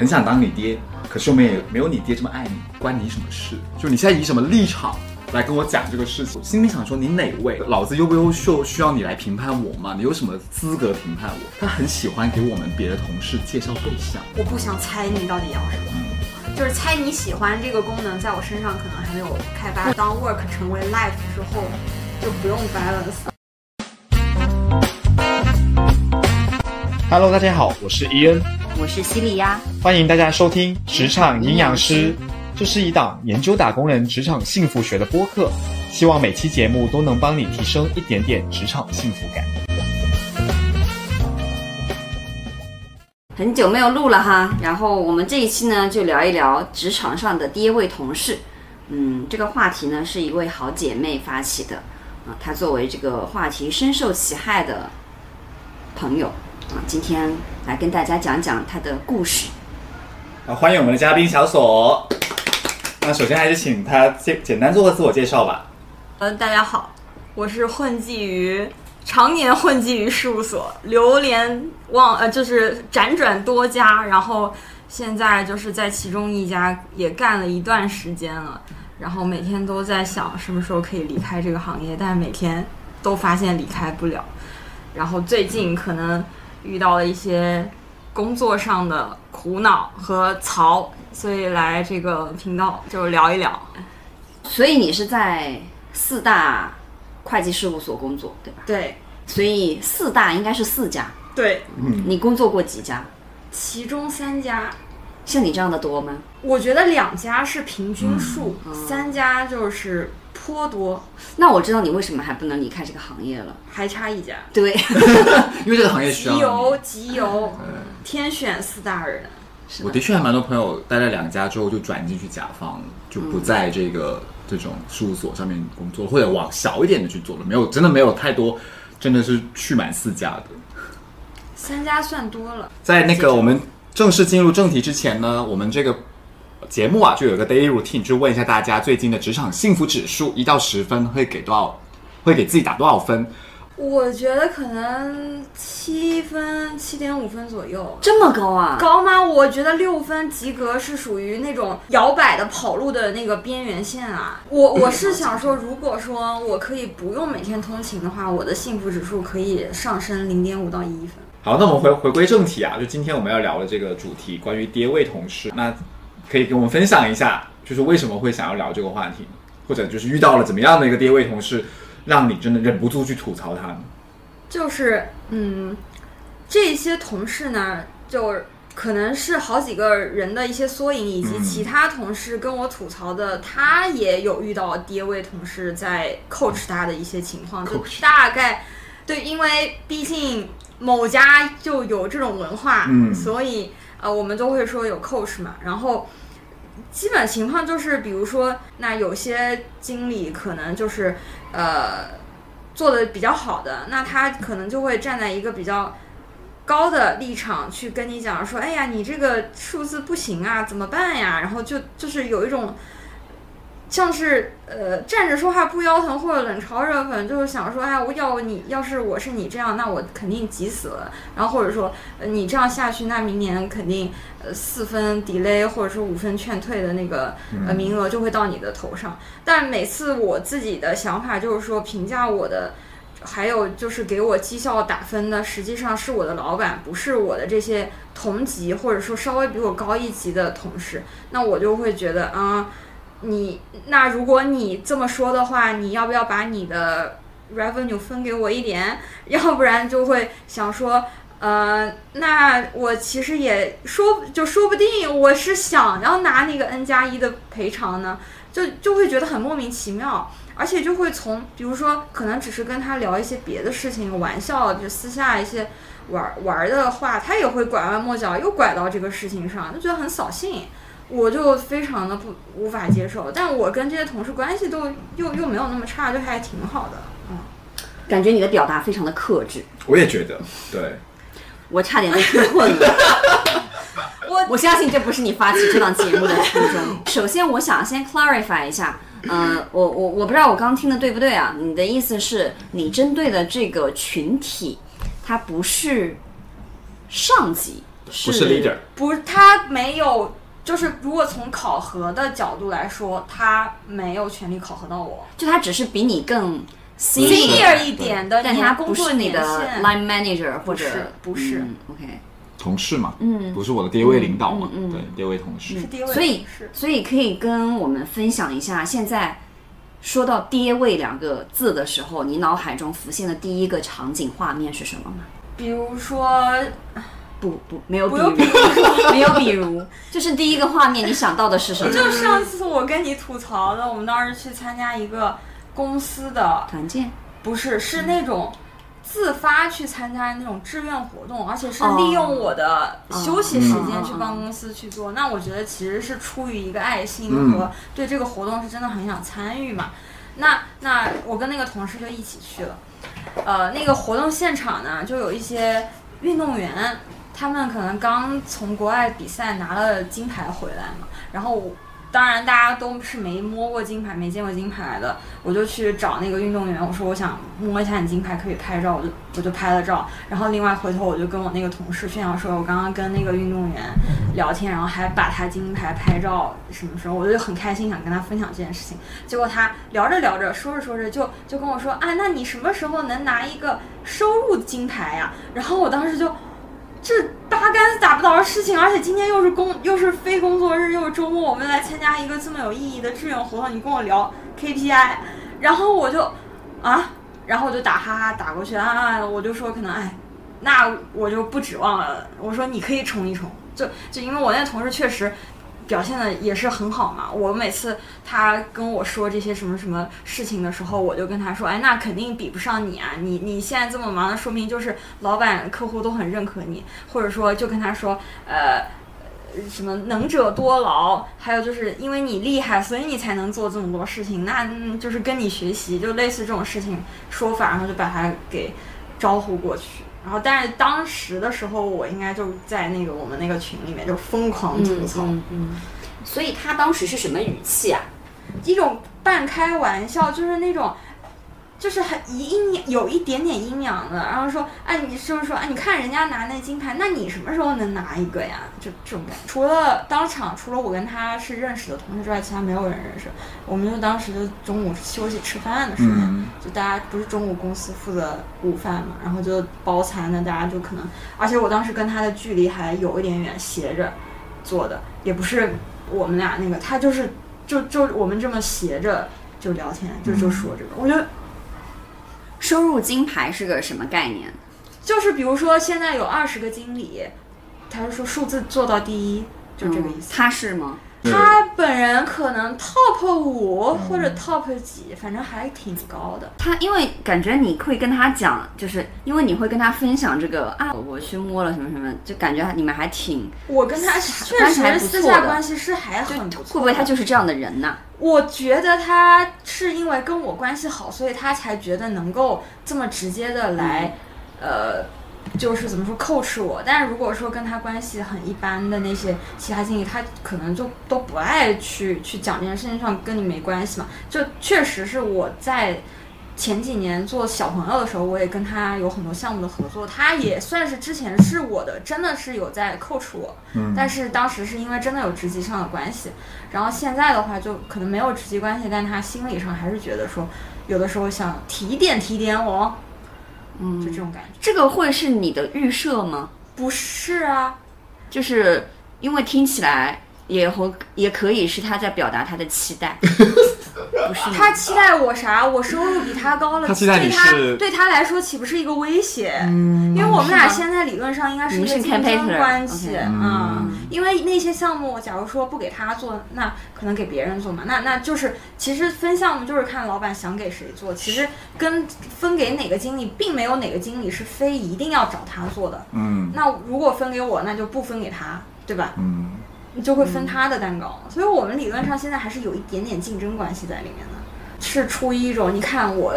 很想当你爹，可是我们也没有你爹这么爱你，关你什么事？就你现在以什么立场来跟我讲这个事情？心里想说你哪位？老子优不优秀需要你来评判我吗？你有什么资格评判我？他很喜欢给我们别的同事介绍对象。我不想猜你到底要什么，就是猜你喜欢这个功能，在我身上可能还没有开发。当 work 成为 life 之后，就不用 balance。Hello，大家好，我是伊恩，我是西利亚，欢迎大家收听《职场营养师》，这是一档研究打工人职场幸福学的播客，希望每期节目都能帮你提升一点点职场幸福感。很久没有录了哈，然后我们这一期呢就聊一聊职场上的第一位同事。嗯，这个话题呢是一位好姐妹发起的，啊，她作为这个话题深受其害的朋友，啊，今天来跟大家讲讲他的故事。啊，欢迎我们的嘉宾小索。那首先还是请他简简单做个自我介绍吧。嗯，大家好，我是混迹于常年混迹于事务所，流连忘呃，就是辗转多家，然后现在就是在其中一家也干了一段时间了，然后每天都在想什么时候可以离开这个行业，但是每天都发现离开不了，然后最近可能遇到了一些工作上的苦恼和槽，所以来这个频道就聊一聊。所以你是在四大会计事务所工作，对吧？对所以四大应该是四家，对，嗯你工作过几家？其中三家像你这样的多吗？我觉得两家是平均数，嗯三家就是颇多，那我知道你为什么还不能离开这个行业了。还差一家。对，因为这个行业需要。集邮、集邮，天选四大人。是我的确还蛮多朋友待了两家之后就转进去甲方，就不在这个、这种事务所上面工作，或者往小一点的去做了。没有，真的没有太多，真的是去满四家的。三家算多了，在那个我们正式进入正题之前呢，我们这个节目啊就有一个 daily routine，就问一下大家最近的职场幸福指数一到十分会给多少，会给自己打多少分？我觉得可能七分、七点五分左右。这么高啊！高吗？我觉得六分及格是属于那种摇摆的跑路的那个边缘线啊。我我是想说，如果说我可以不用每天通勤的话，我的幸福指数可以上升零点五到一分。好，那我们回回归正题啊，就今天我们要聊的这个主题，关于爹位同事，那可以跟我们分享一下，就是为什么会想要聊这个话题，或者就是遇到了怎么样的一个爹位同事，让你真的忍不住去吐槽他呢？就是嗯，这些同事呢，就可能是好几个人的一些缩影，以及嗯其他同事跟我吐槽的，他也有遇到爹位同事在 coach 他的一些情况，就大概对，因为毕竟某家就有这种文化，嗯所以啊，我们都会说有 coach 嘛，然后。基本情况就是，比如说，那有些经理可能就是，呃，做的比较好的，那他可能就会站在一个比较高的立场去跟你讲说，哎呀，你这个数字不行啊，怎么办呀？然后就就是有一种像是呃站着说话不腰疼或者冷嘲热讽，就是想说，哎呀，我要你要是我是你这样，那我肯定急死了。然后或者说，呃，你这样下去，那明年肯定呃四分 delay 或者说五分劝退的那个呃名额就会到你的头上。但每次我自己的想法就是说，评价我的，还有就是给我绩效打分的，实际上是我的老板，不是我的这些同级或者说稍微比我高一级的同事。那我就会觉得啊、你那如果你这么说的话，你要不要把你的 revenue 分给我一点？要不然就会想说。呃，那我其实也说，就说不定我是想要拿那个 n 加一的赔偿呢，就就会觉得很莫名其妙，而且就会从比如说可能只是跟他聊一些别的事情，玩笑，就私下一些玩玩的话，他也会拐弯抹角又拐到这个事情上，就觉得很扫兴。我就非常的不无法接受，但我跟这些同事关系都又又没有那么差，就还挺好的。嗯，感觉你的表达非常的克制，我也觉得，对，我差点被逼困了。我我相信这不是你发起这档节目的初衷。首先，我想先 clarify 一下，呃，我我我不知道我刚刚听的对不对啊？你的意思是你针对的这个群体，他不是上级，不是 leader，不，他没有，就是如果从考核的角度来说，他没有权利考核到我就他只是比你更是 senior 一点的，但他不是你的 line manager 或者不是不是嗯 OK，同事嘛，嗯不是我的第一位领导嘛，嗯嗯嗯对，第一位同事。是第一位所以所以可以跟我们分享一下，现在说到爹位两个字的时候，你脑海中浮现的第一个场景画面是什么吗？比如说，不不，没有比如，没有比如，就是第一个画面你想到的是什么？就上次我跟你吐槽的，我们当时去参加一个公司的，团建，不是是那种。自发去参加那种志愿活动，而且是哦利用我的休息时间嗯去帮公司去做。那我觉得其实是出于一个爱心嗯和对这个活动是真的很想参与嘛。那那我跟那个同事就一起去了。呃，那个活动现场呢，就有一些运动员，他们可能刚从国外比赛拿了金牌回来嘛，然后当然大家都是没摸过金牌、没见过金牌的，我就去找那个运动员，我说我想摸一下你金牌，可以拍照，我就我就拍了照，然后另外回头我就跟我那个同事炫耀说，我刚刚跟那个运动员聊天，然后还把他金牌拍照什么时候，我就很开心，想跟他分享这件事情。结果他聊着聊着，说着说着就就跟我说，啊，那你什么时候能拿一个收入金牌呀、然后我当时就。这八竿子打不着的事情，而且今天又是工又是非工作日，又是周末，我们来参加一个这么有意义的志愿活动，你跟我聊 KPI，然后我就啊，然后我就打哈哈打过去啊，我就说可能哎，那我就不指望了，我说你可以冲一冲，就就因为我那同事确实。表现的也是很好嘛。我每次他跟我说这些什么什么事情的时候，我就跟他说，哎，那肯定比不上你啊！你你现在这么忙，那说明就是老板、客户都很认可你，或者说就跟他说，呃。什么能者多劳，还有就是因为你厉害，所以你才能做这么多事情。那就是跟你学习，就类似这种事情说法，然后就把他给招呼过去。然后，但是当时的时候，我应该就在那个我们那个群里面就疯狂吐槽，嗯嗯。所以他当时是什么语气啊？一种半开玩笑，就是那种，就是很阴阳，有一点点阴阳的。然后说，哎，你是不是说，哎，你看人家拿那金牌，那你什么时候能拿一个呀？就这种感觉。除了当场，除了我跟他是认识的同事之外，其他没有人认识。我们就当时就中午休息吃饭的时候，嗯就大家不是中午公司负责午饭嘛，然后就包餐的，大家就可能，而且我当时跟他的距离还有一点远，斜着坐的，也不是我们俩那个，他就是就就我们这么斜着就聊天，就就说这个，我觉得收入金牌是个什么概念？就是比如说现在有二十个经理，他就说数字做到第一，就这个意思。嗯他是吗？对他本人可能 top 五或者 top 几，反正还挺高的。他因为感觉你会跟他讲，就是因为你会跟他分享这个啊，我去摸了什么什么，就感觉你们还挺我跟他确实私下关系是还很不错。会不会他就是这样的人呢？我觉得他是因为跟我关系好，所以他才觉得能够这么直接的来，呃，就是怎么说 coach 我。但是如果说跟他关系很一般的那些其他经理，他可能就都不爱去去讲这件事情上跟你没关系嘛。就确实是我在。前几年做小朋友的时候，我也跟他有很多项目的合作，他也算是之前是我的，真的是有在 coach 我，嗯但是当时是因为真的有职级上的关系，然后现在的话就可能没有职级关系，但他心理上还是觉得说，有的时候想提点提点我，嗯就这种感觉。这个会是你的预设吗？不是啊，就是因为听起来也和也可以是他在表达他的期待，不是？他期待我啥？我收入比他高了，他期待你对他是对他来说岂不是一个威胁？因为我们俩现在理论上应该是一个竞争关系啊、因为那些项目，假如说不给他做，那可能给别人做嘛，那那就是其实分项目就是看老板想给谁做，其实跟分给哪个经理，并没有哪个经理是非一定要找他做的。嗯那如果分给我，那就不分给他，对吧？嗯，你就会分他的蛋糕。所以我们理论上现在还是有一点点竞争关系在里面的，是出于一种你看我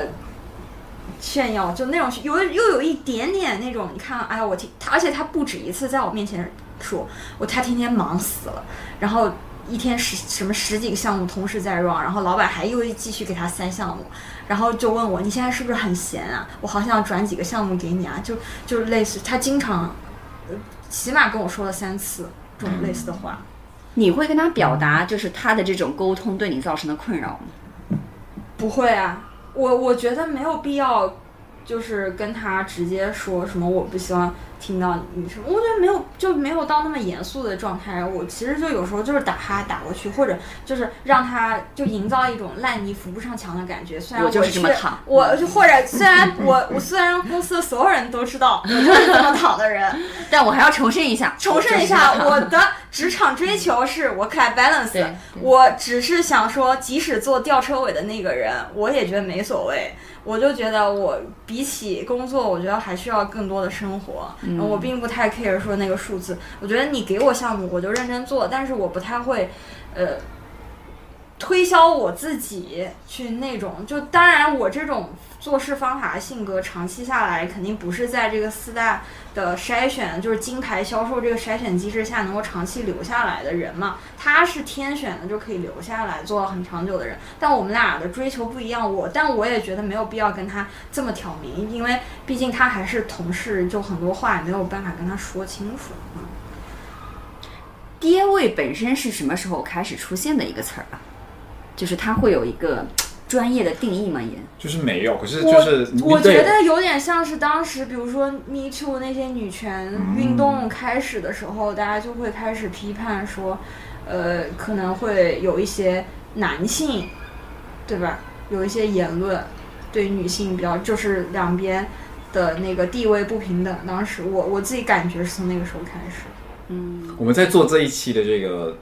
炫耀，就那种有又有一点点那种，你看，哎呀，我天，他而且他不止一次在我面前说，我他天天忙死了，然后。一天十什么十几个项目同时在 run，然后老板还又继续给他塞项目，然后就问我你现在是不是很闲啊？我好想转几个项目给你啊，就就类似他经常呃起码跟我说了三次这种类似的话。你会跟他表达，就是他的这种沟通对你造成的困扰吗？不会啊，我我觉得没有必要，就是跟他直接说什么我不希望听到你什么，我觉得没有就没有到那么严肃的状态。我其实就有时候就是打哈打过去，或者就是让他就营造一种烂泥扶不上墙的感觉。虽然我就是这么是躺我就或者虽然我我虽然公司的所有人都知道我就是这么躺的人，但我还要重申一下，重申一下，我的职场追求是 work life balance 对对。我只是想说，即使做吊车尾的那个人，我也觉得没所谓。我就觉得我比起工作，我觉得还需要更多的生活。嗯我并不太 care 说那个数字。我觉得你给我项目，我就认真做，但是我不太会，呃。推销我自己去那种，就当然我这种做事方法性格，长期下来肯定不是在这个四大的筛选，就是金牌销售这个筛选机制下能够长期留下来的人嘛。他是天选的就可以留下来，做很长久的人。但我们俩的追求不一样，我但我也觉得没有必要跟他这么挑明，因为毕竟他还是同事，就很多话也没有办法跟他说清楚。嗯，爹味本身是什么时候开始出现的一个词儿啊？就是它会有一个专业的定义吗？也就是没有，可是就是你我觉得有点像是当时，比如说 Me Too 那些女权运动开始的时候，大家就会开始批判说，呃，可能会有一些男性，对吧？有一些言论对女性比较，就是两边的那个地位不平等。当时我我自己感觉是从那个时候开始。嗯我们在做这一期的这个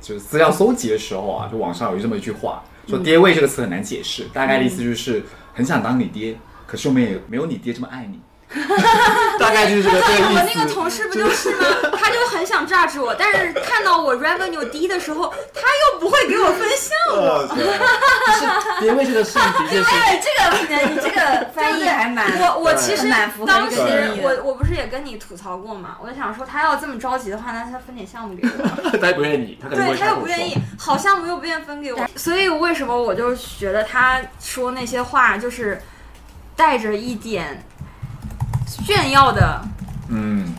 就是资料搜集的时候啊，就网上有这么一句话，说“爹味”这个词很难解释，大概的意思就是很想当你爹，可是我们也没有你爹这么爱你。大概就是这个 这个意思。我那个同事不就是吗？他就很想榨汁我，但是看到我 revenue 低的时候，他又不会给我分项目。呃，对，就是爹味这个事情的确是。哎，这个你这个翻译还蛮我我其实当时。我我不是也跟你吐槽过嘛？我就想说，他要这么着急的话，那他分点项目给我。他也不愿意，他可能对他又不愿意，好项目又不愿意分给我，所以为什么我就觉得他说那些话就是带着一点炫耀的嗯，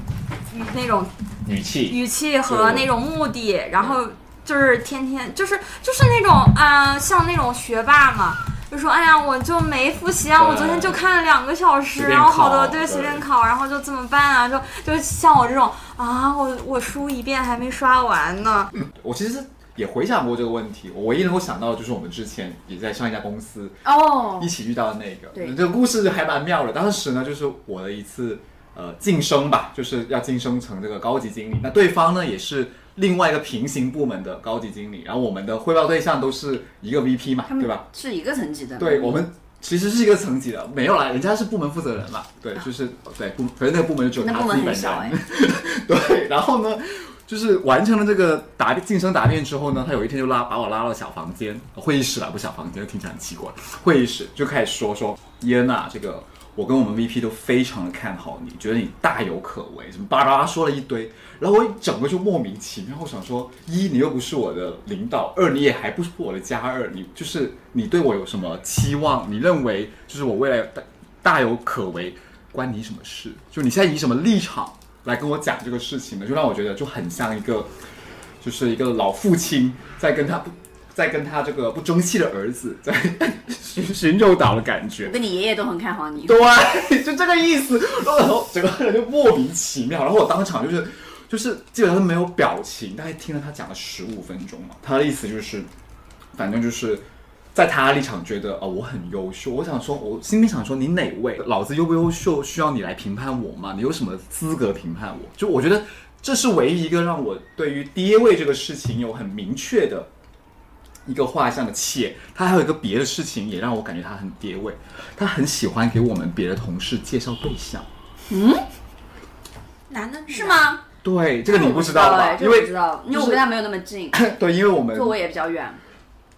那种语气，语气和那种目的，然后就是天天就是就是那种啊、呃像那种学霸嘛。就说哎呀，我就没复习啊，我昨天就看了两个小时，然后好多对对。随便考，然后就怎么办啊？就就像我这种啊，我我书一遍还没刷完呢，我其实也回想过这个问题，我唯一能够想到的就是我们之前也在上一家公司哦一，起遇到的那个，对这个故事还蛮妙的。当时呢，就是我的一次呃晋升吧，就是要晋升成这个高级经理，那对方呢也是另外一个平行部门的高级经理，然后我们的汇报对象都是一个 VP 嘛，对吧？是一个层级的。对我们。其实是一个层级的，没有啦，人家是部门负责人嘛，对，就是对部，可是那个部门就只有他自己本人，，对，然后呢，就是完成了这个答晋升答辩之后呢，他有一天就拉把我拉到小房间，会议室了，不小房间，听起来很奇怪。会议室就开始说说伊恩娜，这个我跟我们 VP 都非常的看好你，觉得你大有可为，什么巴拉巴拉说了一堆，然后我整个就莫名其妙，我想说，一你又不是我的领导，二你也还不是我的加二，你就是你对我有什么期望？你认为就是我未来大大有可为，关你什么事？就你现在以什么立场来跟我讲这个事情呢？就让我觉得就很像一个，就是一个老父亲在跟他不，在跟他这个不争气的儿子 在寻寻诱导的感觉我。跟你爷爷都很看好你。对，就这个意思。然后整个人就莫名其妙，然后我当场就是就是基本上没有表情，大概听了他讲了十五分钟嘛。他的意思就是，反正就是在他立场觉得哦我很优秀。我想说，我心里想说你哪位？老子优不优秀需要你来评判我吗？你有什么资格评判我？就我觉得这是唯一一个让我对于爹位这个事情有很明确的。一个画像的，且他还有一个别的事情也让我感觉他很爹位，他很喜欢给我们别的同事介绍对象。嗯男的是？吗？对，这个你不知道吧？因为个我知道，因为我跟他没有那么近，对，因为我们座位也比较远。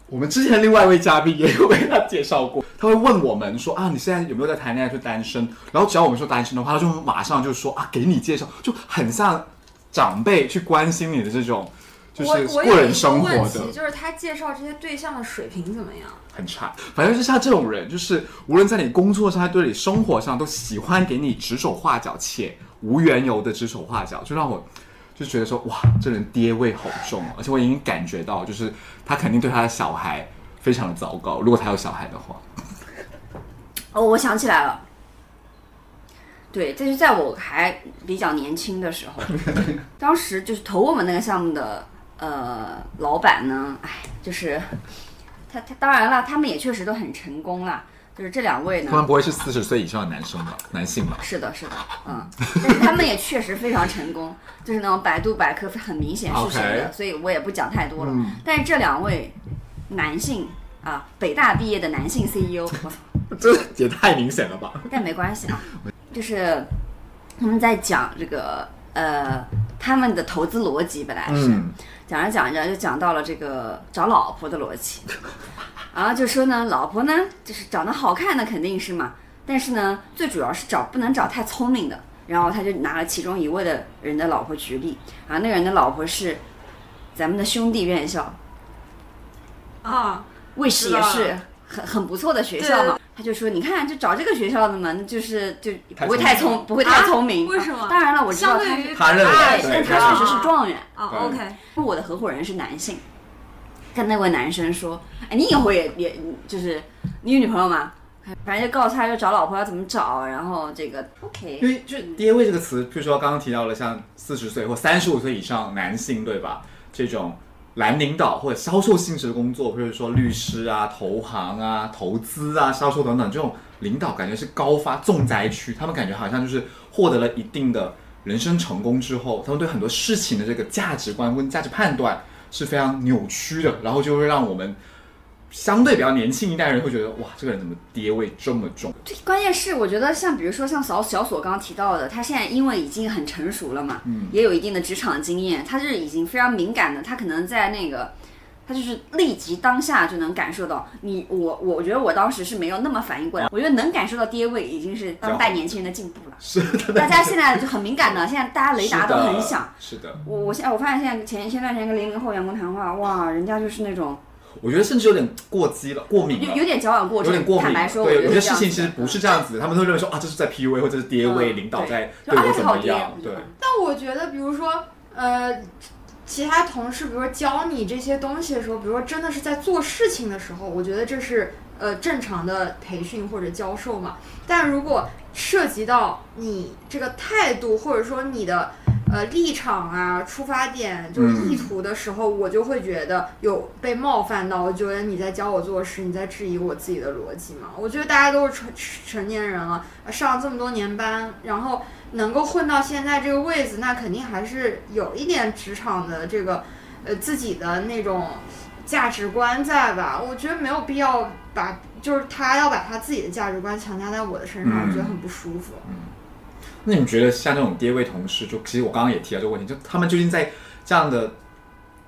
我们之前另外一位嘉宾也有被他介绍过，他会问我们说啊，你现在有没有在谈恋爱，就单身？然后只要我们说单身的话，他就马上就说啊，给你介绍，就很像长辈去关心你的这种，就是个人生活的。就是他介绍这些对象的水平怎么样？很差。反正就像这种人，就是无论在你工作上，还对你生活上，都喜欢给你指手画脚，且无缘由的指手画脚，就让我就觉得说哇，这人爹味好重哦，而且我已经感觉到，就是他肯定对他的小孩非常的糟糕，如果他有小孩的话。哦，我想起来了，对，这是在我还比较年轻的时候，当时就是投我们那个项目的呃老板呢，哎，就是他他当然了，他们也确实都很成功啦，就是这两位呢他，们不会是四十岁以上的男生吧？男性吧？是的，是的，嗯，但是他们也确实非常成功，就是那种百度百科很明显是谁的所以我也不讲太多了。嗯但是这两位男性啊，北大毕业的男性 CEO，我操，这也太明显了吧？但没关系啊，就是他们在讲这个呃他们的投资逻辑，本来是、嗯，讲着讲着就讲到了这个找老婆的逻辑，然后就说呢，老婆呢就是长得好看的肯定是嘛，但是呢最主要是找不能找太聪明的。然后他就拿了其中一位的人的老婆举例，啊那个人的老婆是咱们的兄弟院校，啊，卫视也是很很不错的学校嘛。他就说，你看，就找这个学校的嘛，那就是就不会太太聪聪，不会太聪明。啊？为什么？当然了，我知道他他认为对，对但他确实是状元。啊，OK，我的合伙人是男性，跟那位男生说：“哎，你以后也也就是你有女朋友吗？”反正就告诉他要找老婆要怎么找，然后这个 OK，因为就“爹味”这个词，比如说刚刚提到了像四十岁或三十五岁以上男性，对吧？这种蓝领导或者销售性质的工作，比如说律师啊、投行啊、投资啊、销售等等，这种领导感觉是高发重灾区。他们感觉好像就是获得了一定的人生成功之后，他们对很多事情的这个价值观跟价值判断是非常扭曲的，然后就会让我们相对比较年轻一代人会觉得，哇，这个人怎么爹味这么重？对，关键是我觉得像比如说像小小索刚刚提到的，他现在因为已经很成熟了嘛，嗯也有一定的职场经验，他是已经非常敏感的，他可能在那个。他就是立即当下就能感受到你我，我觉得我当时是没有那么反应过来，我觉得能感受到爹味已经是当代年轻人的进步了。是的，大家现在就很敏感的，现在大家雷达都很响。是的。我我现在我发现现在前前段时间跟零零后员工谈话，哇，人家就是那种我觉得甚至有点过激了，过敏了，有有点矫枉过正。有点过敏。坦白说，对，有些我觉得事情其实不是这样子的，他们都认为说啊，这是在 PUA 或者是爹味，嗯领导在就对我怎么样？对，但我觉得，比如说，呃，其他同事，比如说教你这些东西的时候，比如说真的是在做事情的时候，我觉得这是呃正常的培训或者教授嘛。但如果涉及到你这个态度，或者说你的呃立场啊、出发点就是嗯意图的时候，我就会觉得有被冒犯到，我觉得你在教我做事，你在质疑我自己的逻辑嘛。我觉得大家都是成成年人了，上了这么多年班，然后能够混到现在这个位子，那肯定还是有一点职场的这个呃自己的那种价值观在吧？我觉得没有必要把就是他要把他自己的价值观强加在我的身上，嗯我觉得很不舒服。那你们觉得像这种爹味同事，就其实我刚刚也提到这个问题，就他们究竟在这样的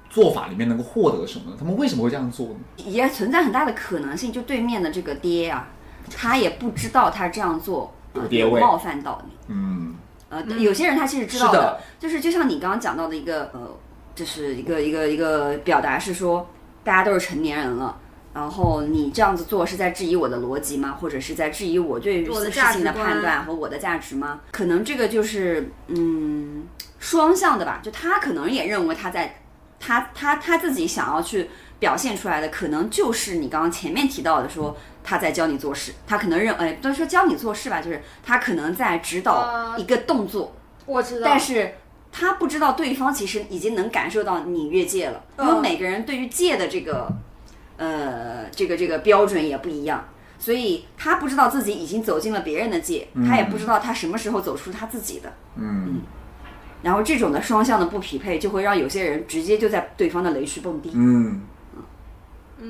做法里面能够获得什么呢？他们为什么会这样做呢？也存在很大的可能性，就对面的这个爹啊，他也不知道他这样做呃有爹味冒犯到你。嗯，呃，有些人他其实知道是的就是就像你刚刚讲到的一个呃，就是一个一个一个表达是说，大家都是成年人了。然后你这样子做是在质疑我的逻辑吗？或者是在质疑我对于我的事情的判断和我的价值吗？可能这个就是嗯双向的吧。就他可能也认为他在他他他自己想要去表现出来的，可能就是你刚刚前面提到的说他在教你做事，他可能认哎不能说教你做事吧，就是他可能在指导呃一个动作。我知道，但是他不知道对方其实已经能感受到你越界了，因嗯为每个人对于界的这个呃这个这个标准也不一样，所以他不知道自己已经走进了别人的界，他也不知道他什么时候走出他自己的。嗯。然后这种的双向的不匹配，就会让有些人直接就在对方的雷区蹦迪。嗯，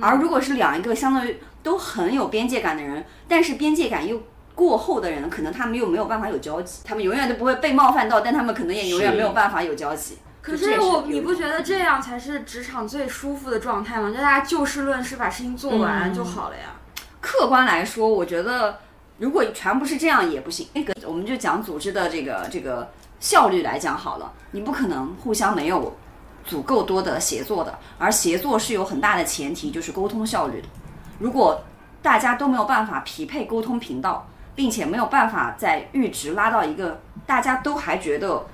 而如果是两一个相当于都很有边界感的人，但是边界感又过后的人，可能他们又没有办法有交集，他们永远都不会被冒犯到，但他们可能也永远没有办法有交集。可是我，你不觉得这样才是职场最舒服的状态吗？就大家就事论事，把事情做完嗯就好了呀。客观来说，我觉得如果全部是这样也不行。那个我们就讲组织的这个这个效率来讲好了，你不可能互相没有足够多的协作的，而协作是有很大的前提，就是沟通效率的。如果大家都没有办法匹配沟通频道，并且没有办法在阈值拉到一个大家都还觉得。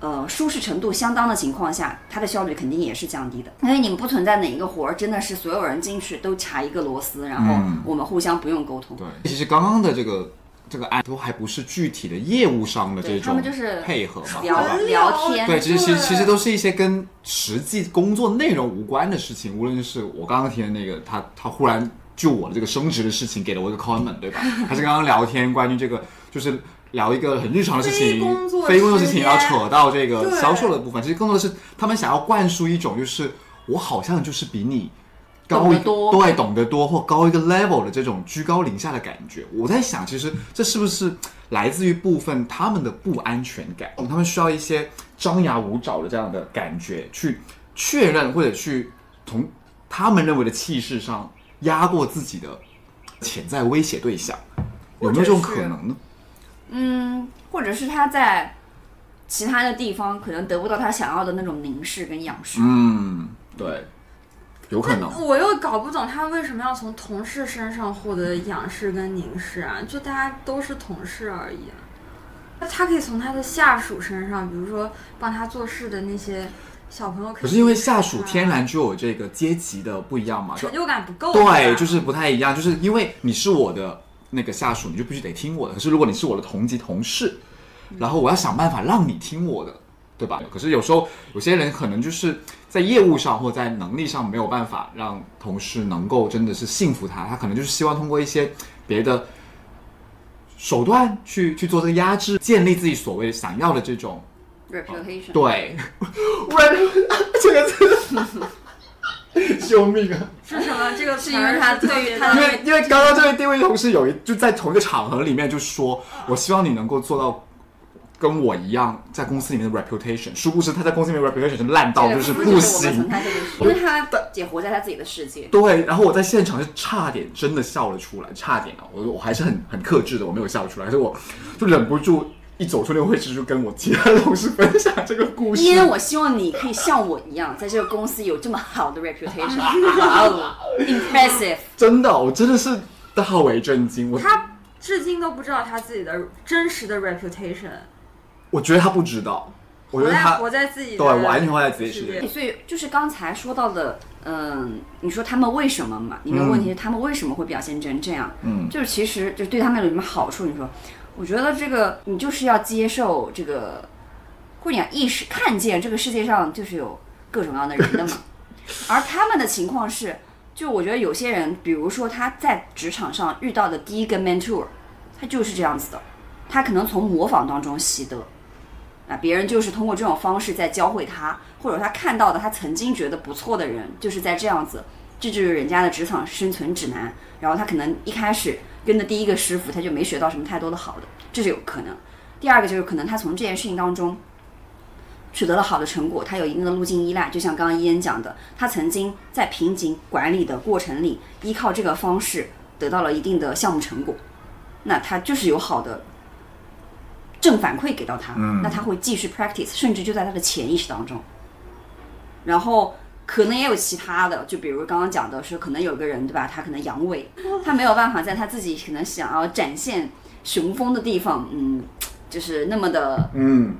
呃，舒适程度相当的情况下，它的效率肯定也是降低的。因为你们不存在哪一个活儿真的是所有人进去都卡一个螺丝，然后嗯我们互相不用沟通。对，其实刚刚的这个这个案都还不是具体的业务上的这种们就是配合嘛，聊聊天，对，其实其实其实都是一些跟实际工作内容无关的事情，无论是我刚刚提的那个，他他忽然就我的这个升职的事情给了我一个 comment，对吧？还是刚刚聊天关于这个就是。聊一个很日常的事情，非工作事情，时间要扯到这个销售的部分，其实更多的是他们想要灌输一种，就是我好像就是比你高一多对，懂得多或高一个 level 的这种居高临下的感觉。我在想，其实这是不是来自于部分他们的不安全感？他们需要一些张牙舞爪的这样的感觉，去确认或者去从他们认为的气势上压过自己的潜在威胁对象，有没有这种可能呢？嗯，或者是他在其他的地方可能得不到他想要的那种凝视跟仰视。嗯，对，有可能。我又搞不懂他为什么要从同事身上获得仰视跟凝视啊？就大家都是同事而已、啊。那他可以从他的下属身上，比如说帮他做事的那些小朋友，可是因为下属天然就有这个阶级的不一样嘛，成就感不够。对，就是不太一样，就是因为你是我的那个下属，你就必须得听我的。可是如果你是我的同级同事，然后我要想办法让你听我的，对吧？可是有时候有些人可能就是在业务上或在能力上没有办法让同事能够真的是信服他，他可能就是希望通过一些别的手段去去做这个压制，建立自己所谓想要的这种 reputation，对，这个字，救命啊！是什么？这个是因为他特别因为因为刚刚这位定位同事有一就在同一个场合里面就说，我希望你能够做到跟我一样在公司里面的 reputation。殊不知他在公司里面 reputation 是烂到就是不行因为他也活在他自己的世界。对，然后我在现场就差点真的笑了出来，差点啊！我我还是很很克制的，我没有笑出来，所以我就忍不住一走出那个会议室就跟我其他的同事分享这个故事。因为我希望你可以像我一样，在这个公司有这么好的 reputation。哇哦，impressive！真的，我真的是大为震惊。我他至今都不知道他自己的真实的 reputation，我觉得他不知道，我觉得他活在自己的对完全活在自己世界世界。所以就是刚才说到的，嗯，你说他们为什么嘛？你的问题是他们为什么会表现成这样？嗯就是其实就对他们有什么好处？你说，我觉得这个你就是要接受这个，或者讲意识看见这个世界上就是有各种各样的人的嘛。而他们的情况是，就我觉得有些人，比如说他在职场上遇到的第一个 mentor，他就是这样子的，他可能从模仿当中习得。啊，别人就是通过这种方式在教会他，或者他看到的他曾经觉得不错的人，就是在这样子，这就是人家的职场生存指南。然后他可能一开始跟的第一个师傅，他就没学到什么太多的好的，这是有可能。第二个就是可能他从这件事情当中取得了好的成果，他有一定的路径依赖，就像刚刚伊恩讲的，他曾经在瓶颈管理的过程里，依靠这个方式得到了一定的项目成果，那他就是有好的正反馈给到他，那他会继续 practice，甚至就在他的潜意识当中。然后可能也有其他的，就比如刚刚讲的是，可能有个人对吧，他可能阳痿，他没有办法在他自己可能想要展现雄风的地方，嗯，就是那么的嗯，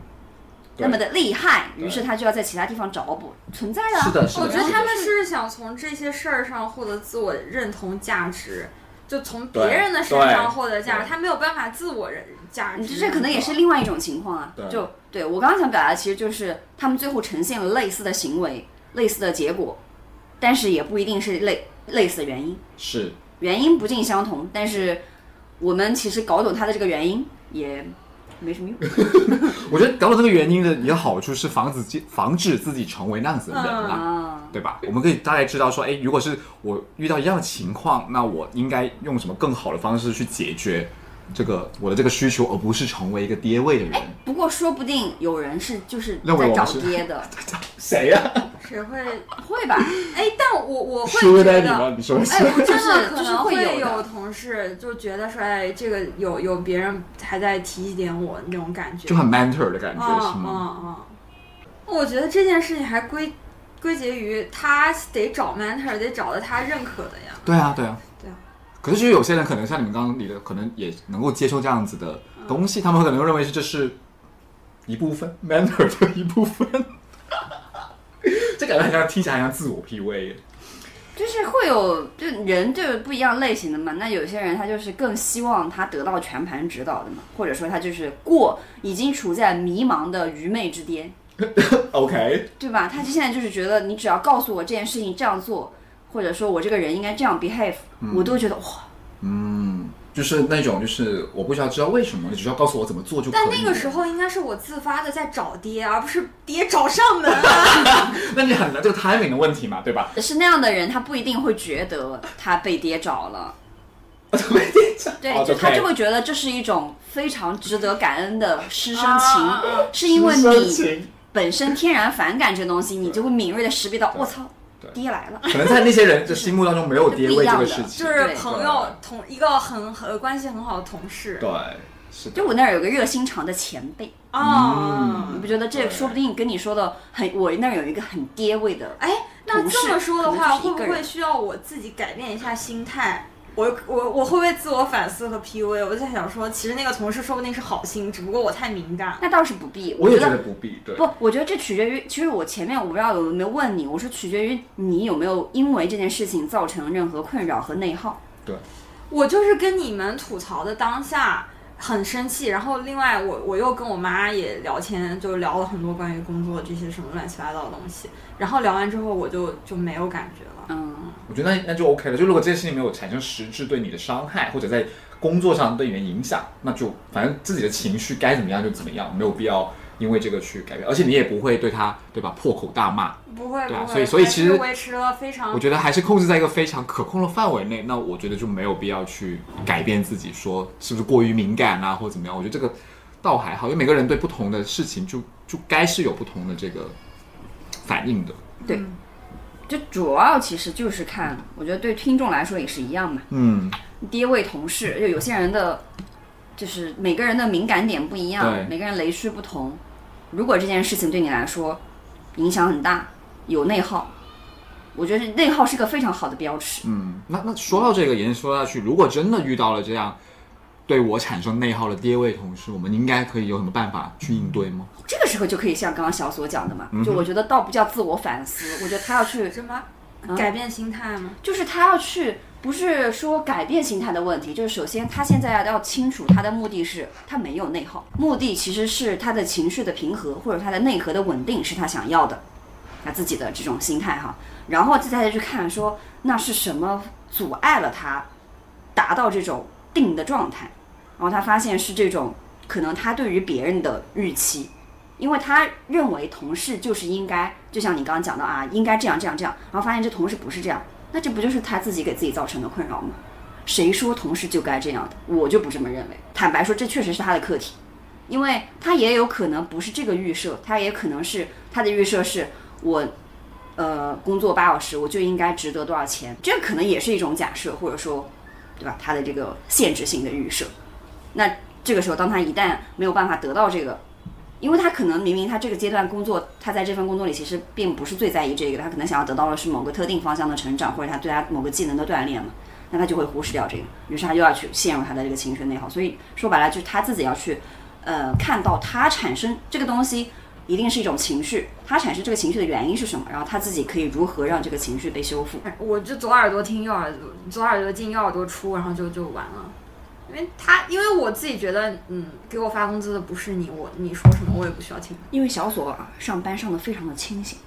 那么的厉害，于是他就要在其他地方找补，存在的啊。是的，是的。我觉得他们是想从这些事儿上获得自我认同价值，就从别人的身上获得价值，他没有办法自我认价值。你这这可能也是另外一种情况啊。对就对我刚刚想表达，的其实就是他们最后呈现了类似的行为、类似的结果，但是也不一定是类类似的原因，是原因不尽相同。但是我们其实搞懂它的这个原因也没什么用。我觉得搞懂这个原因的一个好处是防止防止自己成为那样子的人啦。啊，对吧？我们可以大概知道说，哎，如果是我遇到一样的情况，那我应该用什么更好的方式去解决这个我的这个需求，而不是成为一个爹位的人。不过说不定有人是就是在找爹的，谁呀、谁会？会吧？哎，但我我会觉得？哎，我真的可能会会有同事就觉得说，哎，这个有有别人还在提点我那种感觉，就很 mentor 的感觉、嗯是吗？嗯嗯，我觉得这件事情还归归结于他得找 mentor，得找到他认可的呀。对啊，对啊，对啊，可是就有些人可能像你们刚刚理的，可能也能够接受这样子的东西，他们可能认为是这是一部分 manner 的一部分。这感觉好像听起来好像自我 PUA。就是会有，就人就是不一样类型的嘛。那有些人他就是更希望他得到全盘指导的嘛，或者说他就是过已经处在迷茫的愚昧之巅，OK，对吧？他就现在就是觉得你只要告诉我这件事情这样做，或者说我这个人应该这样 behave，、我都觉得哇，嗯，就是那种就是我不需要知道为什么，你只需要告诉我怎么做就可以。但那个时候应该是我自发的在找爹，而不是爹找上门啊。那你很难这个 timing 的问题嘛，对吧？是那样的人，他不一定会觉得他被爹找了，对，哦就他就会觉得这是一种非常值得感恩的师生情，是因为你本身天然反感这东西，你就会敏锐的识别到，我操对，爹来了。可能在那些人 的心目当中没有爹味这个事就。是朋友同一个很很关系很好的同事。对，是的。就我那儿有个热心肠的前辈，啊你不觉得这说不定跟你说的很，我那儿有一个很爹味的，哎，那这么说的话，会不会需要我自己改变一下心态？我我我会不会自我反思和 PUA？我就在想说，其实那个同事说不定是好心，只不过我太敏感。那倒是不必。我也觉觉得不必。对，不，我觉得这取决于，其实我前面我不知道有没有问你，我说取决于你有没有因为这件事情造成任何困扰和内耗。对我就是跟你们吐槽的当下很生气，然后另外我我又跟我妈也聊天，就聊了很多关于工作这些什么乱七八糟的东西，然后聊完之后我就就没有感觉了。嗯，我觉得那那就 OK 了。就如果这件事情没有产生实质对你的伤害，或者在工作上对你的影响，那就反正自己的情绪该怎么样就怎么样，没有必要因为这个去改变。而且你也不会对他，对吧？破口大骂。不会不会，对啊所以所以其实维持了非常我觉得还是控制在一个非常可控的范围内。那我觉得就没有必要去改变自己，说是不是过于敏感啊，或者怎么样。我觉得这个倒还好，因为每个人对不同的事情就就该是有不同的这个反应的。对，就主要其实就是看，我觉得对听众来说也是一样嘛。嗯，第一位同事，就有些人的，就是每个人的敏感点不一样，每个人雷区不同。如果这件事情对你来说影响很大，有内耗，我觉得内耗是个非常好的标尺。嗯，那那说到这个，延伸说下去，如果真的遇到了这样对我产生内耗的爹位同事，我们应该可以有什么办法去应对吗？这个时候就可以像刚刚小所讲的嘛，嗯就我觉得倒不叫自我反思，我觉得他要去，什么嗯改变心态吗？就是他要去，不是说改变心态的问题，就是首先他现在要要清楚他的目的是他没有内耗，目的其实是他的情绪的平和或者他的内核的稳定是他想要的，他自己的这种心态哈，然后再再去看说那是什么阻碍了他达到这种定的状态，然后他发现是这种可能他对于别人的预期。因为他认为同事就是应该，就像你刚刚讲的啊，应该这样这样这样，然后发现这同事不是这样，那这不就是他自己给自己造成的困扰吗？谁说同事就该这样的？我就不这么认为。坦白说，这确实是他的课题，因为他也有可能不是这个预设，他也可能是他的预设是我，呃，工作八小时我就应该值得多少钱，这可能也是一种假设，或者说，对吧？他的这个限制性的预设。那这个时候，当他一旦没有办法得到这个，因为他可能明明他这个阶段工作，他在这份工作里其实并不是最在意这个，他可能想要得到的是某个特定方向的成长，或者他对他某个技能的锻炼嘛，那他就会忽视掉这个，于是他又要去陷入他的这个情绪内耗。所以说白了，就是他自己要去，呃，看到他产生这个东西一定是一种情绪，他产生这个情绪的原因是什么，然后他自己可以如何让这个情绪被修复。我就左耳朵听右耳朵，左耳朵进右耳朵出，然后就就完了。因为他，因为我自己觉得，嗯，给我发工资的不是你，我你说什么我也不需要听。因为小索啊上班上的非常的清醒，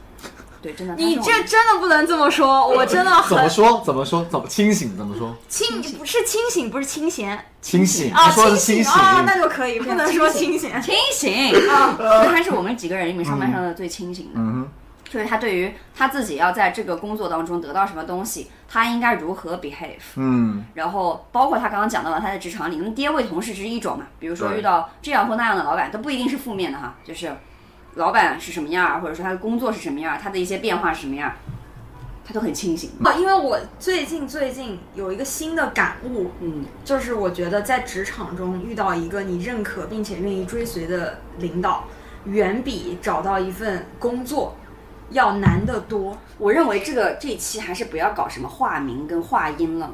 对，真的。你这真的不能这么说，我真的怎么说？怎么说？怎么清醒？怎么说？清，不是清醒，不是清闲清醒，啊，他说的是清清醒。啊，那就可以，不能说清闲。清醒啊，所以他是我们几个人里面上班上的最清醒的。嗯所以他对于他自己要在这个工作当中得到什么东西，他应该如何 behave，嗯然后包括他刚刚讲到了他在职场里，那爹位同事只是一种嘛，比如说遇到这样或那样的老板，都不一定是负面的哈，就是老板是什么样儿，或者说他的工作是什么样儿，他的一些变化是什么样儿，他都很清醒。啊，因为我最近最近有一个新的感悟，嗯，就是我觉得在职场中遇到一个你认可并且愿意追随的领导，远比找到一份工作要难得多。我认为这个这一期还是不要搞什么化名跟化音了，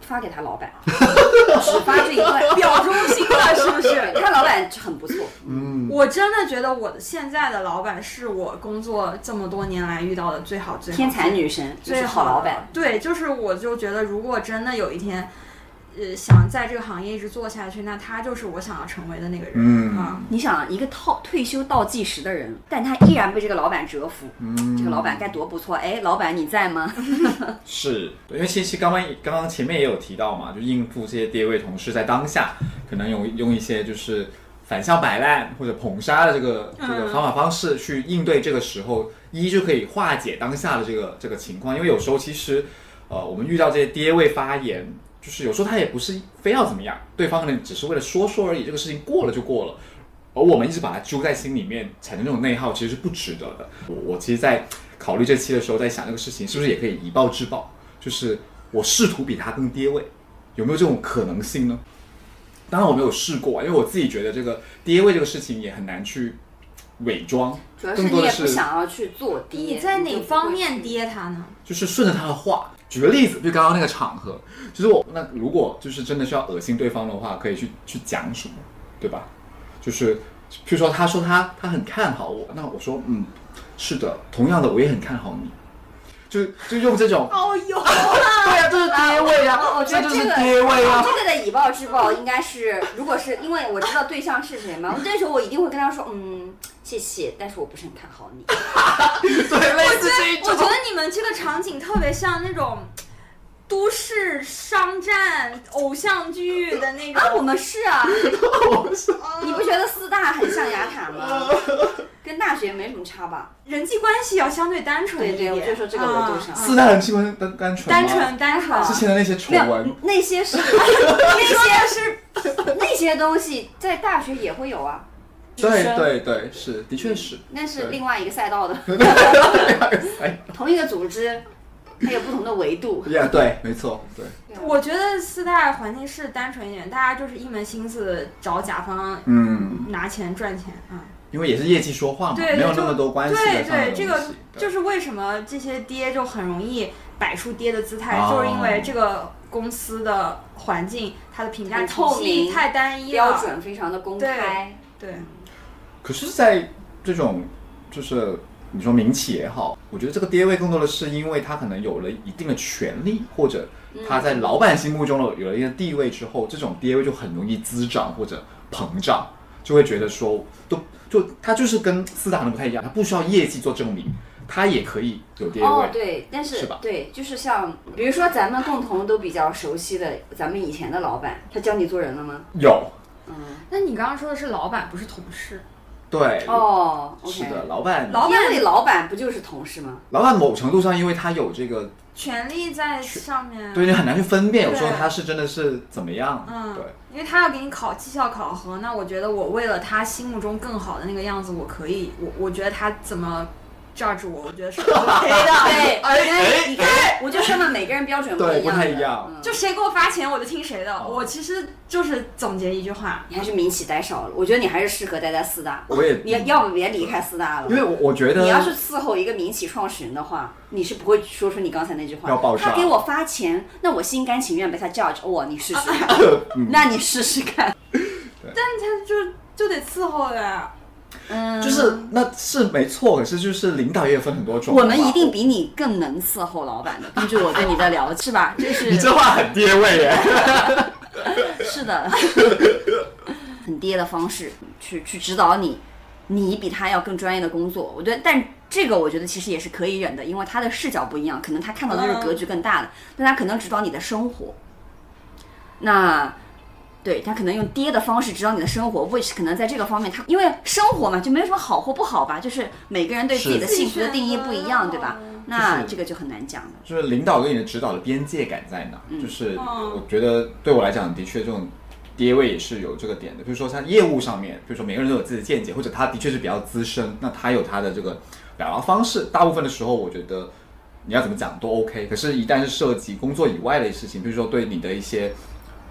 发给他老板，只发这一段，表忠心了是不是？他老板很不错，嗯，我真的觉得我的现在的老板是我工作这么多年来遇到的最好最好天才女神，最好老板。。对，就是我就觉得，如果真的有一天，呃，想在这个行业一直做下去，那他就是我想要成为的那个人、嗯啊。你想，一个套退休倒计时的人，但他依然被这个老板折服，嗯这个老板该多不错！哎，老板你在吗？是，因为其实刚刚刚刚前面也有提到嘛，就应付这些跌位同事在当下可能用用一些就是反向摆烂或者捧杀的这个这个方法方式去应对这个时候，一就可以化解当下的这个这个情况，因为有时候其实呃我们遇到这些跌位发言，就是有时候他也不是非要怎么样，对方可能只是为了说说而已，这个事情过了就过了。而我们一直把它揪在心里面，产生这种内耗，其实是不值得的。我我其实，在考虑这期的时候，在想这个事情是不是也可以以暴制暴，就是我试图比他更跌位，有没有这种可能性呢？当然我没有试过啊，因为我自己觉得这个跌位这个事情也很难去伪装，主要是更多的你也不是想要去做跌。你在哪方面？跌他呢？就是顺着他的话。举个例子，就刚刚那个场合，就是我那如果就是真的需要恶心对方的话，可以去去讲什么，对吧？就是譬如说他说他他很看好我，那我说嗯是的，同样的我也很看好你，就就用这种哦哟，对呀、这是跌位啊，我我觉得就是这个跌位啊。这个的以暴制暴应该是，如果是因为我知道对象是谁嘛，我这时候我一定会跟他说，嗯，谢谢，但是我不是很看好你。对，类似这一种我觉。得你们这个场景特别像那种都市商战偶像剧的那啊，我种。们是啊，你不觉得四大很像雅塔吗？跟大学没什么差吧？人际关系要相对单纯一点。对对我就说这个维度上啊四大人际关系单单纯单纯单纯。之前的那些丑没有闻，，那些是 那些是那些东西在大学也会有啊。对，对对，是，的确是。那是另外一个赛道的，同一个组织，它有不同的维度。呀，对，没错，对，我觉得四大环境是单纯一点，大家就是一门心思找甲方嗯，拿钱赚钱啊。因为也是业绩说话嘛，对，没有就那么多关系对对，这个就是为什么这些爹就很容易摆出爹的姿态，哦就是因为这个公司的环境，它的评价体透明系太单一了。标准非常的公开，对，可是，在这种就是你说民企也好，我觉得这个爹位更多的是因为他可能有了一定的权利，或者他在老板心目中的有了一个地位之后，这种爹位就很容易滋长或者膨胀，就会觉得说都就他就是跟四大可能不太一样，他不需要业绩做证明，他也可以有爹位。哦，对，但是是吧对，就是像比如说咱们共同都比较熟悉的，咱们以前的老板，他教你做人了吗？有，嗯，那你刚刚说的是老板，不是同事。对，哦是的，老板老板因为老板不就是同事吗？老板某程度上，因为他有这个，权利在上面。对你很难去分辨，有时候他是真的是怎么样，嗯，对。因为他要给你考绩效考核，那我觉得我为了他心目中更好的那个样子，我可以，我我觉得他怎么 judge 我，我觉得是 OK 的。对，哎哎你看，我就说嘛，每个人标准对一样的，不太一样嗯就谁给我发钱，我就听谁的。哦我其实就是总结一句话，你还是民企待少了，我觉得你还是适合待在四大。我也你要不别离开四大了。因为我我觉得你要是伺候一个民企创始人的话，你是不会说出你刚才那句话。要爆炸他给我发钱，那我心甘情愿被他 judge。哇，你试试 那你试试看。但他就就得伺候呀。嗯，就是那是没错，可是就是领导也有分很多种。我们一定比你更能伺候老板的，根据我对你的 了解，是吧？就是你这话很爹味耶。是的，很爹的方式去去指导你，你比他要更专业的工作。我觉得，但这个我觉得其实也是可以忍的，因为他的视角不一样，可能他看到的是格局更大的，但他可能指导你的生活。那对他可能用爹的方式指导你的生活，which 可能在这个方面他因为生活嘛，就没有什么好或不好吧，就是每个人对自己的幸福的定义不一样，对吧？那这个就很难讲了。就是领导对你的指导的边界感在哪？嗯就是嗯我觉得对我来讲，的确这种跌位也是有这个点的。比如说像业务上面，比如说每个人都有自己的见解，或者他的确是比较资深，那他有他的这个表达方式。大部分的时候，我觉得你要怎么讲都 OK。可是，一旦是涉及工作以外的事情，比如说对你的一些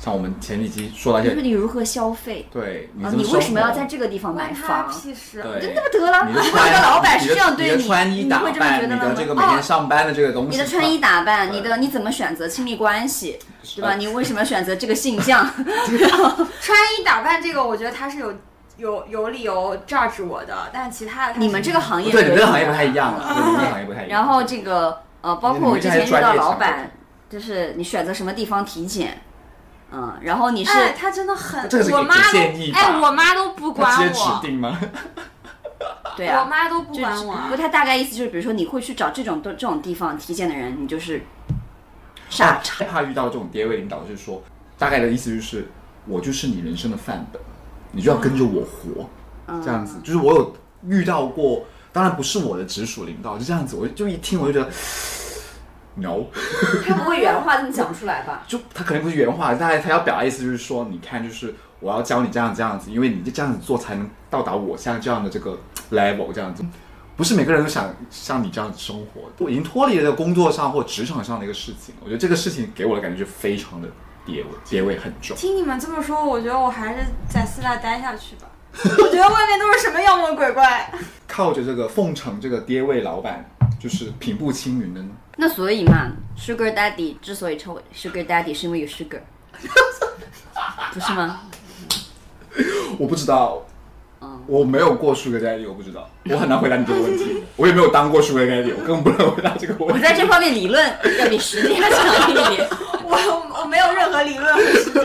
像我们前几期说到一些，就是你如何消费啊？对你为什么要在这个地方买房？屁事。对，那不得了，如果一个老板是这样对你的穿衣打你会这么扮，觉得吗你的这个每天上班的这个东西，你的穿衣打扮，你的你怎么选择亲密关系，对吧？呃你为什么选择这个性向？穿衣打扮这个，我觉得他是有有有理由 judge 我的，但其他的你们这个行业对，你们这个行业不太一样了，对，你们这个行业不太一样。然后这个呃，包括我之前遇到老板，就是你选择什么地方体检，嗯，然后你是、哎，他真的很，这是我妈都哎，我妈都不管我直接指，定吗？对啊，我妈都不管我。不，他大概意思就是，比如说你会去找这种这种地方体检的人，你就是傻叉。害怕遇到这种爹位领导，就是说，大概的意思就是，我就是你人生的范本，你就要跟着我活，嗯这样子。就是我有遇到过，当然不是我的直属领导，就这样子，我就一听我就觉得，no，他不会原话这么讲出来吧？就他肯定不是原话，大概他要表达意思就是说，你看，就是我要教你这样这样子，因为你就这样子做才能到达我像这样的这个 level 这样子。不是每个人都想像你这样子生活的，我已经脱离了工作上或职场上的一个事情。我觉得这个事情给我的感觉就非常的跌位，跌位很重。听你们这么说，我觉得我还是在四大待下去吧。我觉得外面都是什么妖魔鬼怪。靠着这个奉承这个爹位老板，就是平步青云的呢。那所以嘛，Sugar Daddy 之所以称为 Sugar Daddy，是因为有 sugar，不是吗？我不知道，嗯我没有过 Sugar Daddy，我不知道，我很难回答你这个问题。我也没有当过 Sugar Daddy，我根本不能回答这个问题。我在这方面理论 要比实践要强一点。我我没有任何理论和实践。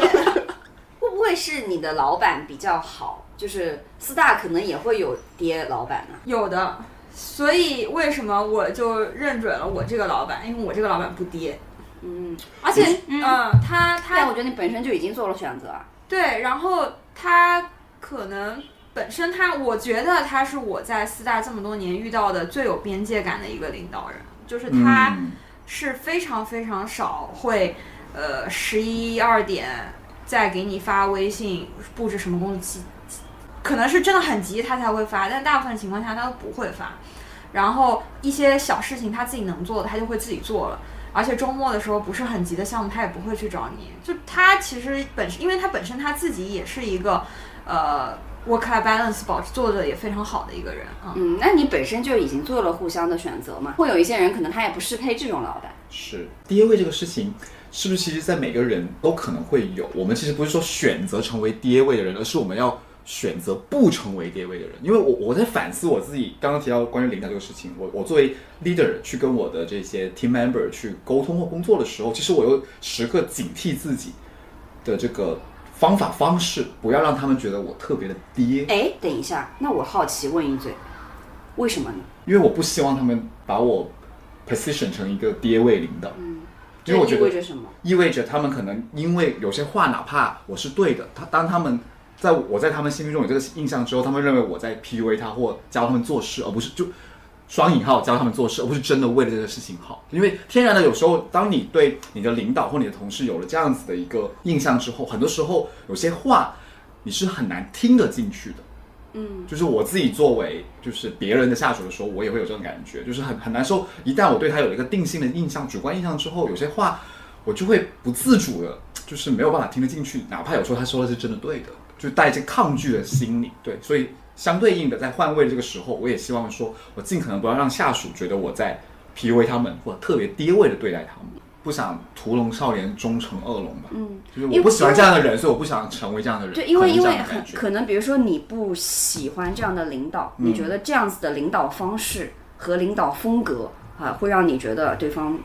会不会是你的老板比较好？就是四大可能也会有爹老板呢、有的，所以为什么我就认准了我这个老板？因为我这个老板不跌，嗯，而且嗯嗯，他他但我觉得你本身就已经做了选择啊。对，然后他可能本身他，我觉得他是我在四大这么多年遇到的最有边界感的一个领导人，就是他嗯是非常非常少会，呃，十一二点再给你发微信布置什么工作急，可能是真的很急他才会发，但大部分情况下他都不会发。然后一些小事情他自己能做的，他就会自己做了。而且周末的时候不是很急的项目，他也不会去找你。就他其实本身，因为他本身他自己也是一个，呃，work life balance 保持做的也非常好的一个人啊。嗯，那你本身就已经做了互相的选择嘛？会有一些人可能他也不适配这种老板。是跌位这个事情，是不是其实在每个人都可能会有？我们其实不是说选择成为跌位的人，而是我们要选择不成为跌位的人。因为我我在反思我自己，刚刚提到关于领导这个事情，我我作为 leader 去跟我的这些 team member 去沟通或工作的时候，其实我又时刻警惕自己的这个方法方式，不要让他们觉得我特别的爹。哎，等一下，那我好奇问一嘴，为什么呢？因为我不希望他们把我 position 成一个爹位领导，嗯，因为我觉得这意味着什么？意味着他们可能因为有些话，哪怕我是对的，他当他们在我在他们心目中有这个印象之后，他们认为我在 PUA 他或教他们做事，而不是就双引号教他们做事，而不是真的为了这个事情好。因为天然的，有时候当你对你的领导或你的同事有了这样子的一个印象之后，很多时候有些话你是很难听得进去的。嗯，就是我自己作为就是别人的下属的时候，我也会有这种感觉，就是很很难受。一旦我对他有一个定性的印象、主观印象之后，有些话我就会不自主的，就是没有办法听得进去，哪怕有时候他说的是真的对的，就带着抗拒的心理。对，所以相对应的，在换位这个时候，我也希望说我尽可能不要让下属觉得我在 PUA 他们，或者特别低位的对待他们。不想屠龙少年终成恶龙吧？嗯，就是我不喜欢这样的人，所以我不想成为这样的人。对，因为因为可能，比如说你不喜欢这样的领导，你觉得这样子的领导方式和领导风格啊，会让你觉得对方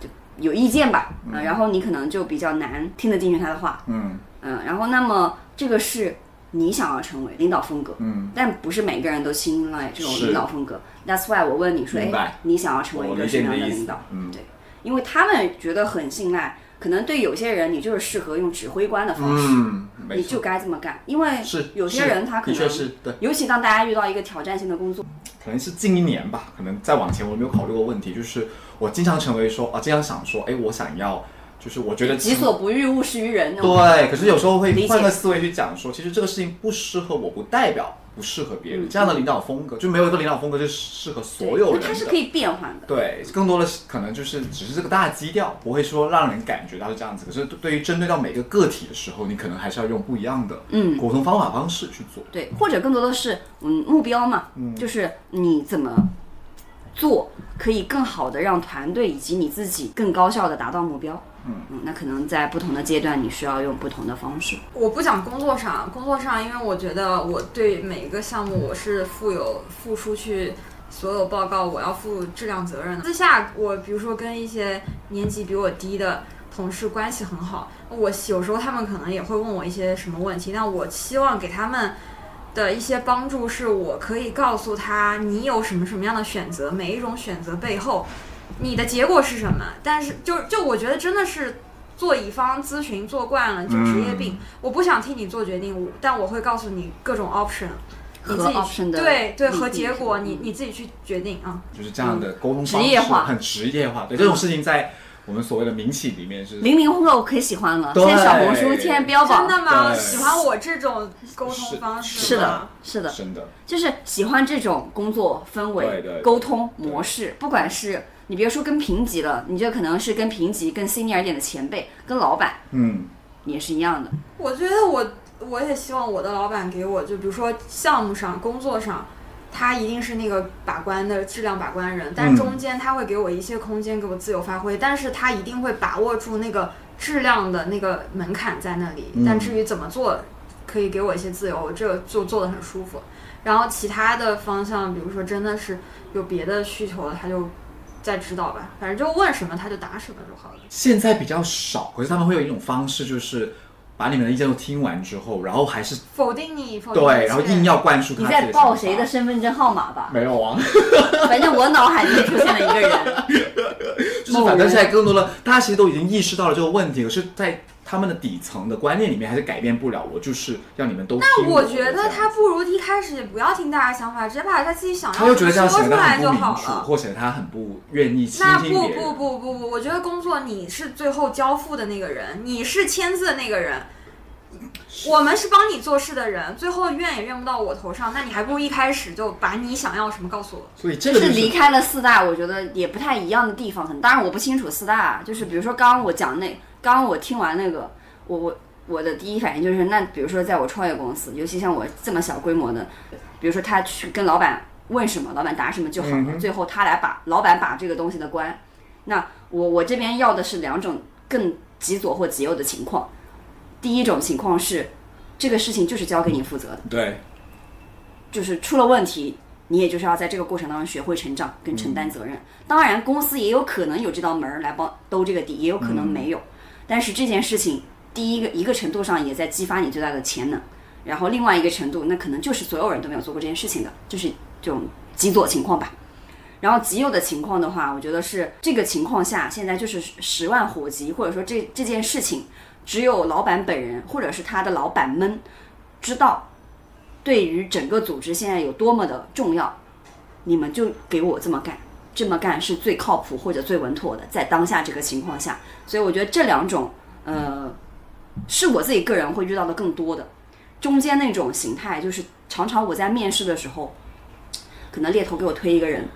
就有意见吧？啊，然后你可能就比较难听得进去他的话。嗯嗯，然后那么这个是你想要成为领导风格，嗯，但不是每个人都青睐这种领导风格。That's why 我问你说，哎，你想要成为一个什么样的领导？嗯对，因为他们觉得很信赖，可能对有些人你就是适合用指挥官的方式，嗯，你就该这么干。因为是有些人他可能，的确是对，尤其当大家遇到一个挑战性的工作，可能是近一年吧，可能再往前我没有考虑过问题，就是我经常成为说啊，经常想说，哎，我想要，就是我觉得己所不欲，勿施于人。对，可是有时候会换个思维去讲说，其实这个事情不适合我，不代表不适合别人。这样的领导风格就没有一个领导风格是适合所有人的。它是可以变换的。对，更多的是可能就是只是这个大基调，不会说让人感觉到是这样子。可是对于针对到每个个体的时候，你可能还是要用不一样的嗯沟通方法方式去做。对，或者更多的是嗯目标嘛，就是你怎么做可以更好的让团队以及你自己更高效的达到目标。嗯那可能在不同的阶段，你需要用不同的方式。我不讲工作上，工作上，因为我觉得我对每一个项目我是负有付出去所有报告，我要负质量责任的。私下我比如说跟一些年级比我低的同事关系很好，我有时候他们可能也会问我一些什么问题，那我希望给他们。的一些帮助是我可以告诉他你有什么什么样的选择，每一种选择背后你的结果是什么。但是就就我觉得真的是做乙方咨询做惯了就职业病，我不想替你做决定，我但我会告诉你各种 option，你和自己 option 的对对和结果你你自己去决定啊。就是这样的沟通方式职业化很职业化。对这种事情，在我们所谓的民企里面是零零后我可喜欢了，现在小红书天天标榜真。的吗？喜欢我这种沟通方式是是的，是的，真的。就是喜欢这种工作氛围、对对对沟通模式，不管是你别说跟平级了，你这可能是跟平级、跟 senior 一点的前辈、跟老板嗯，也是一样的。我觉得我我也希望我的老板给我，就比如说项目上、工作上，他一定是那个把关的质量把关人，但嗯中间他会给我一些空间，给我自由发挥，但是他一定会把握住那个质量的那个门槛在那里。嗯但至于怎么做，可以给我一些自由，我这就做的很舒服。然后其他的方向，比如说真的是有别的需求了，他就再指导吧，反正就问什么他就答什么就好了。现在比较少，可是他们会有一种方式，就是把你们的意见都听完之后，然后还是否定你，否定一对，然后硬要灌输他你在报谁的？身份证号码吧？没有啊，反正我脑海里面出现了一个人，就是反正现在更多的，大家其实都已经意识到了这个问题，可是，在他们的底层的观念里面还是改变不了。我就是要你们都听那我觉得他不如一开始也不要听大家想法，直接把他自己想要的说出来就好了。或者他很不愿意倾那不。不不不不，我觉得工作你是最后交付的那个人，你是签字的那个人，我们是帮你做事的人，最后怨也怨不到我头上，那你还不如一开始就把你想要什么告诉我。所以这个就是是离开了四大，我觉得也不太一样的地方很。当然我不清楚四大，就是比如说刚刚我讲那，刚刚我听完那个，我我我的第一反应就是，那比如说在我创业公司，尤其像我这么小规模的，比如说他去跟老板问什么，老板答什么就好了，嗯最后他来把老板把这个东西的关。那我我这边要的是两种更极左或极右的情况。第一种情况是，这个事情就是交给你负责的。对，就是出了问题，你也就是要在这个过程当中学会成长跟承担责任。当然，公司也有可能有这道门儿来帮兜这个底，也有可能没有。但是这件事情，第一个一个程度上也在激发你最大的潜能，然后另外一个程度，那可能就是所有人都没有做过这件事情的，就是这种极左情况吧。然后极右的情况的话，我觉得是这个情况下，现在就是十万火急，或者说这这件事情，只有老板本人或者是他的老板们知道，对于整个组织现在有多么的重要，你们就给我这么干，这么干是最靠谱或者最稳妥的，在当下这个情况下，所以我觉得这两种，呃，是我自己个人会遇到的更多的。中间那种形态，就是常常我在面试的时候，可能猎头给我推一个人，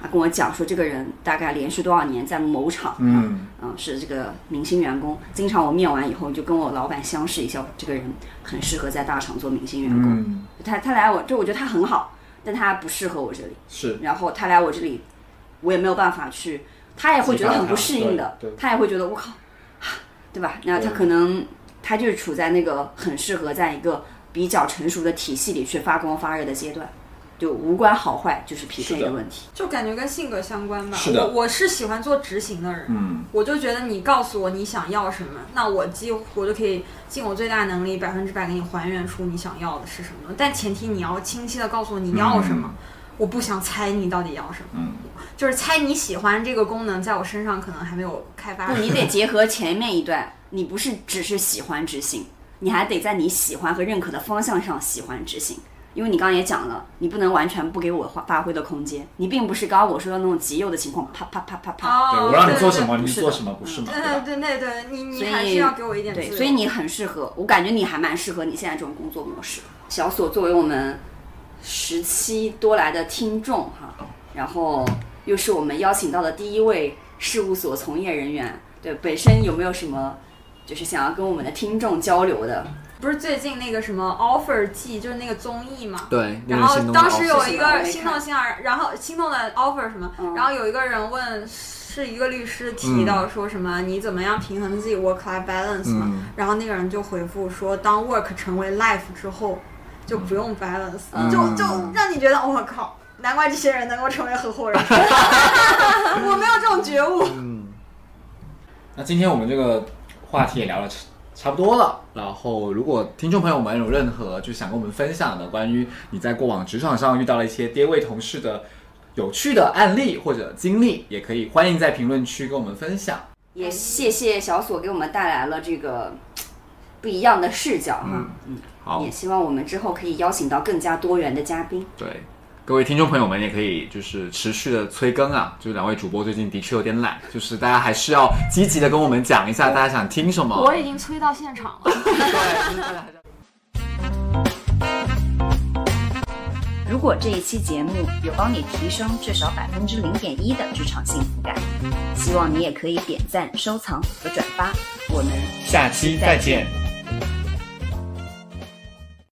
啊，跟我讲说这个人大概连续多少年在某厂，嗯嗯，是这个明星员工。经常我面完以后就跟我老板相视一笑，这个人很适合在大厂做明星员工。嗯，他他来我这，我觉得他很好，但他不适合我这里。是然后他来我这里，我也没有办法去，他也会觉得很不适应的他也会觉得我靠，对吧？那他可能他就是处在那个很适合在一个比较成熟的体系里去发光发热的阶段，就无关好坏，就是匹配的的问题。就感觉跟性格相关吧。是的我我是喜欢做执行的人，嗯我就觉得你告诉我你想要什么，那我几乎我就可以尽我最大能力百分之百给你还原出你想要的是什么。但前提你要清晰的告诉我你要什么，我不想猜你到底要什么，嗯，就是猜你喜欢这个功能在我身上可能还没有开发不，。你得结合前面一段，你不是只是喜欢执行，你还得在你喜欢和认可的方向上喜欢执行。因为你刚刚也讲了，你不能完全不给我发发挥的空间，你并不是刚刚我说的那种极右的情况，啪啪啪啪啪。对哦，我让你做什么，对对你做什么，不是吗？对对吧？对对对，你你还是要给我一点自对，由。所以你很适合，我感觉你还蛮适合你现在这种工作模式。小锁作为我们时期多来的听众哈，然后又是我们邀请到的第一位事务所从业人员，对，本身有没有什么就是想要跟我们的听众交流的？不是最近那个什么 offer 季，就是那个综艺嘛。对，然后当时有一个心动心儿，然后心动的 offer 什么，嗯然后有一个人问，是一个律师提到说什么，你怎么样平衡自己 work life balance 嘛？嗯然后那个人就回复说，当 work 成为 life 之后，就不用 balance，、嗯就就让你觉得我、靠，难怪这些人能够成为合伙人，我没有这种觉悟。嗯，那今天我们这个话题也聊了差差不多了。然后，如果听众朋友们有任何就想跟我们分享的关于你在过往职场上遇到了一些跌位同事的有趣的案例或者经历，也可以欢迎在评论区跟我们分享。也谢谢小锁给我们带来了这个不一样的视角哈，嗯，好也，希望我们之后可以邀请到更加多元的嘉宾。对。各位听众朋友们，也可以就是持续的催更啊，就是两位主播最近的确有点懒，就是大家还是要积极的跟我们讲一下大家想听什么。我已经催到现场了。如果这一期节目有帮你提升至少百分之零点一的职场幸福感，希望你也可以点赞、收藏和转发。我们下期再见。